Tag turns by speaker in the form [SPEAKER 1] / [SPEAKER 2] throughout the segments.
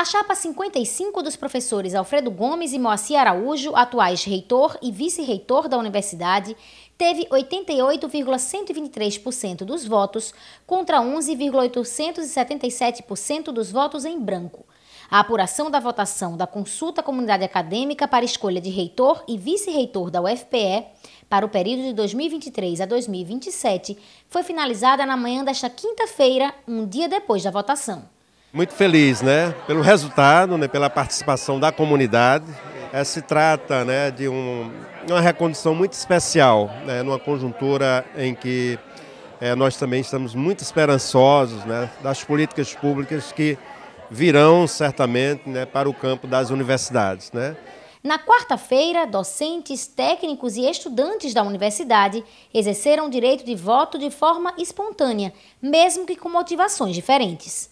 [SPEAKER 1] A chapa 55 dos professores Alfredo Gomes e Moacir Araújo, atuais reitor e vice-reitor da universidade, teve 88,123% dos votos contra 11,877% dos votos em branco. A apuração da votação da consulta comunidade acadêmica para escolha de reitor e vice-reitor da UFPE para o período de 2023 a 2027 foi finalizada na manhã desta quinta-feira, um dia depois da votação.
[SPEAKER 2] Muito feliz, né, pelo resultado, né, pela participação da comunidade. É, se trata, né, de um, uma recondução muito especial, né, numa conjuntura em que é, nós também estamos muito esperançosos, né, das políticas públicas que virão certamente né, para o campo das universidades. Né?
[SPEAKER 1] Na quarta-feira, docentes, técnicos e estudantes da universidade exerceram o direito de voto de forma espontânea, mesmo que com motivações diferentes.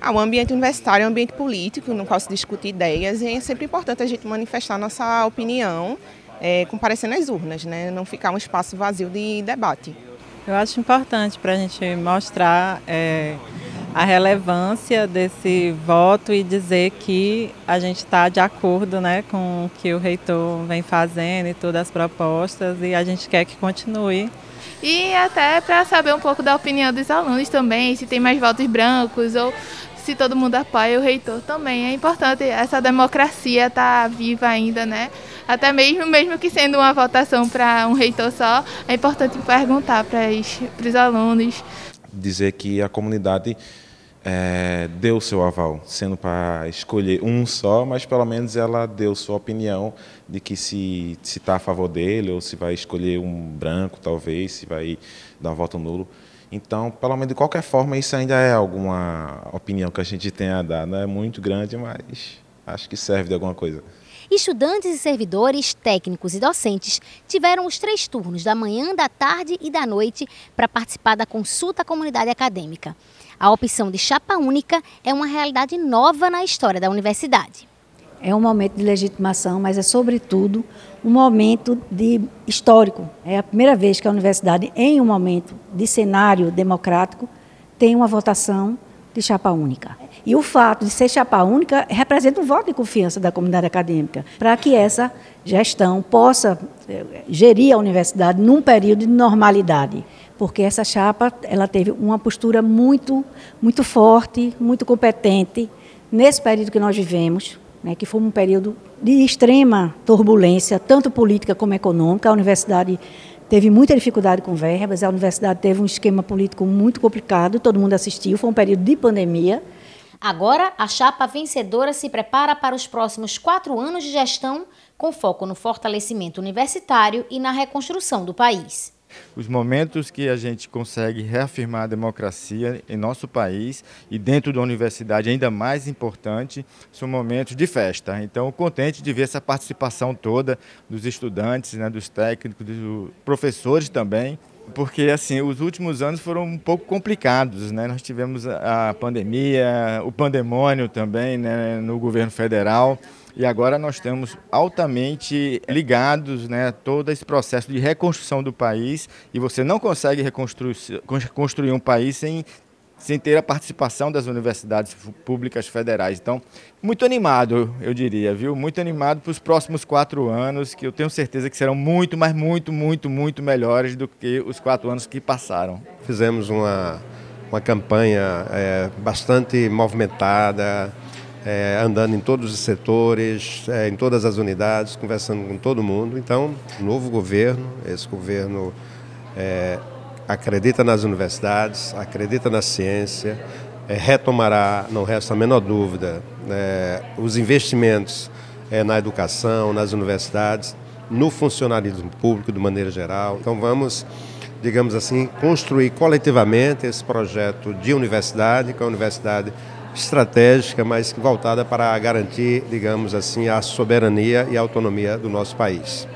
[SPEAKER 3] Ah, o ambiente universitário é um ambiente político, no qual se discute ideias, e é sempre importante a gente manifestar nossa opinião, é, comparecendo às urnas, né? não ficar um espaço vazio de debate.
[SPEAKER 4] Eu acho importante para a gente mostrar é, a relevância desse voto e dizer que a gente está de acordo né, com o que o reitor vem fazendo e todas as propostas e a gente quer que continue.
[SPEAKER 5] E até para saber um pouco da opinião dos alunos também, se tem mais votos brancos ou se todo mundo apoia o reitor também. É importante essa democracia estar tá viva ainda, né? Até mesmo, mesmo que sendo uma votação para um reitor só, é importante perguntar para os alunos
[SPEAKER 6] dizer que a comunidade é, deu seu aval, sendo para escolher um só, mas pelo menos ela deu sua opinião de que se está a favor dele ou se vai escolher um branco, talvez, se vai dar um voto nulo. Então, pelo menos de qualquer forma, isso ainda é alguma opinião que a gente tem a dar. Não é muito grande, mas acho que serve de alguma coisa.
[SPEAKER 1] Estudantes e servidores, técnicos e docentes tiveram os três turnos da manhã, da tarde e da noite para participar da consulta à comunidade acadêmica. A opção de chapa única é uma realidade nova na história da universidade.
[SPEAKER 7] É um momento de legitimação, mas é sobretudo um momento de histórico. É a primeira vez que a universidade, em um momento de cenário democrático, tem uma votação de chapa única. E o fato de ser chapa única representa um voto de confiança da comunidade acadêmica, para que essa gestão possa eh, gerir a universidade num período de normalidade, porque essa chapa ela teve uma postura muito, muito forte, muito competente nesse período que nós vivemos, né, que foi um período de extrema turbulência, tanto política como econômica. A universidade teve muita dificuldade com verbas, a universidade teve um esquema político muito complicado, todo mundo assistiu, foi um período de pandemia.
[SPEAKER 1] Agora, a chapa vencedora se prepara para os próximos quatro anos de gestão, com foco no fortalecimento universitário e na reconstrução do país.
[SPEAKER 8] Os momentos que a gente consegue reafirmar a democracia em nosso país e dentro da universidade, ainda mais importante, são momentos de festa. Então, contente de ver essa participação toda dos estudantes, né, dos técnicos, dos professores também, porque assim os últimos anos foram um pouco complicados, né? Nós tivemos a pandemia, o pandemônio também, né, no governo federal e agora nós estamos altamente ligados, né, a todo esse processo de reconstrução do país e você não consegue reconstruir construir um país sem sem ter a participação das universidades públicas federais. Então, muito animado, eu diria, viu? Muito animado para os próximos quatro anos, que eu tenho certeza que serão muito, mas muito, muito, muito melhores do que os quatro anos que passaram.
[SPEAKER 2] Fizemos uma, uma campanha é, bastante movimentada, é, andando em todos os setores, é, em todas as unidades, conversando com todo mundo. Então, novo governo, esse governo é, acredita nas universidades, acredita na ciência, é, retomará, não resta a menor dúvida, é, os investimentos é, na educação, nas universidades, no funcionalismo público de maneira geral. Então vamos, digamos assim, construir coletivamente esse projeto de universidade, que uma universidade estratégica, mas voltada para garantir, digamos assim, a soberania e a autonomia do nosso país.